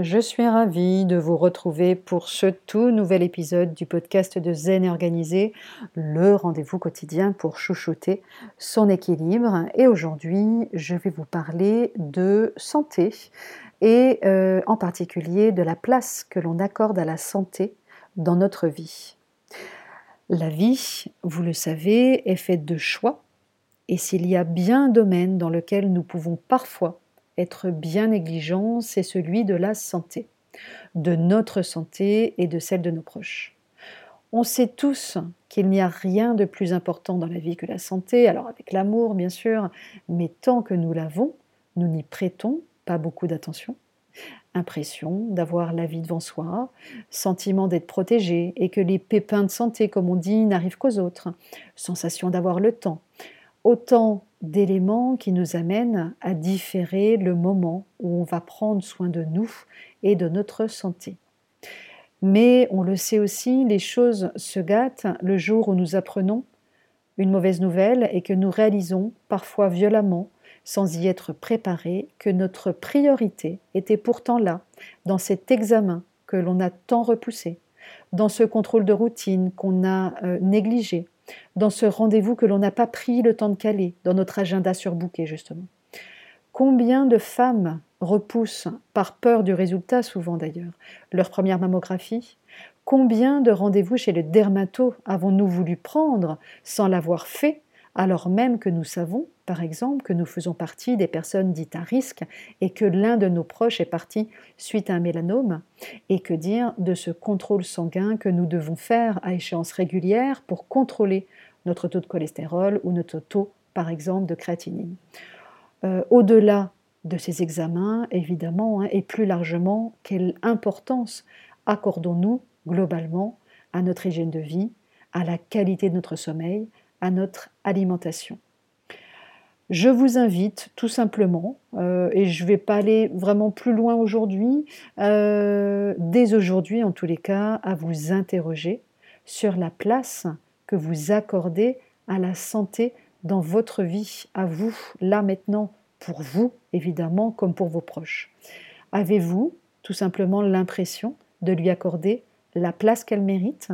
Je suis ravie de vous retrouver pour ce tout nouvel épisode du podcast de Zen Organisé, le rendez-vous quotidien pour chouchouter son équilibre. Et aujourd'hui, je vais vous parler de santé et euh, en particulier de la place que l'on accorde à la santé dans notre vie. La vie, vous le savez, est faite de choix et s'il y a bien un domaine dans lequel nous pouvons parfois être bien négligent, c'est celui de la santé, de notre santé et de celle de nos proches. On sait tous qu'il n'y a rien de plus important dans la vie que la santé, alors avec l'amour bien sûr, mais tant que nous l'avons, nous n'y prêtons pas beaucoup d'attention. Impression d'avoir la vie devant soi, sentiment d'être protégé et que les pépins de santé, comme on dit, n'arrivent qu'aux autres, sensation d'avoir le temps, autant d'éléments qui nous amènent à différer le moment où on va prendre soin de nous et de notre santé. Mais on le sait aussi, les choses se gâtent le jour où nous apprenons une mauvaise nouvelle et que nous réalisons, parfois violemment, sans y être préparés, que notre priorité était pourtant là, dans cet examen que l'on a tant repoussé, dans ce contrôle de routine qu'on a euh, négligé, dans ce rendez-vous que l'on n'a pas pris le temps de caler, dans notre agenda surbooké justement. Combien de femmes repoussent, par peur du résultat souvent d'ailleurs, leur première mammographie? Combien de rendez-vous chez le dermato avons-nous voulu prendre sans l'avoir fait alors même que nous savons, par exemple, que nous faisons partie des personnes dites à risque et que l'un de nos proches est parti suite à un mélanome, et que dire de ce contrôle sanguin que nous devons faire à échéance régulière pour contrôler notre taux de cholestérol ou notre taux, par exemple, de créatinine. Euh, au-delà de ces examens, évidemment, hein, et plus largement, quelle importance accordons-nous globalement à notre hygiène de vie, à la qualité de notre sommeil, à notre alimentation? Je vous invite tout simplement, euh, et je ne vais pas aller vraiment plus loin aujourd'hui, euh, dès aujourd'hui en tous les cas, à vous interroger sur la place que vous accordez à la santé dans votre vie, à vous, là maintenant, pour vous, évidemment, comme pour vos proches. Avez-vous tout simplement l'impression de lui accorder la place qu'elle mérite?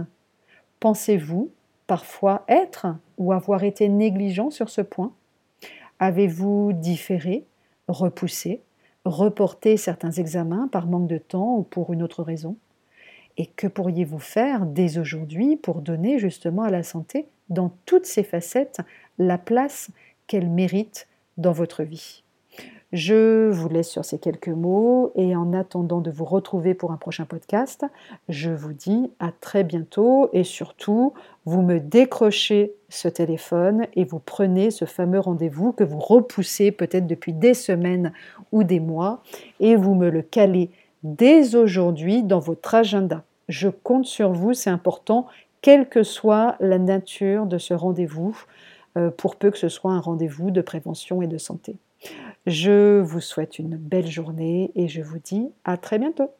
Pensez-vous parfois être ou avoir été négligent sur ce point? Avez-vous différé, repoussé, reporté certains examens par manque de temps ou pour une autre raison? Et que pourriez-vous faire dès aujourd'hui pour donner justement à la santé, dans toutes ses facettes, la place qu'elle mérite dans votre vie? Je vous laisse sur ces quelques mots et en attendant de vous retrouver pour un prochain podcast, je vous dis à très bientôt et surtout, vous me décrochez ce téléphone et vous prenez ce fameux rendez-vous que vous repoussez peut-être depuis des semaines ou des mois et vous me le calez dès aujourd'hui dans votre agenda. Je compte sur vous, c'est important, quelle que soit la nature de ce rendez-vous, euh, pour peu que ce soit un rendez-vous de prévention et de santé. Je vous souhaite une belle journée et je vous dis à très bientôt.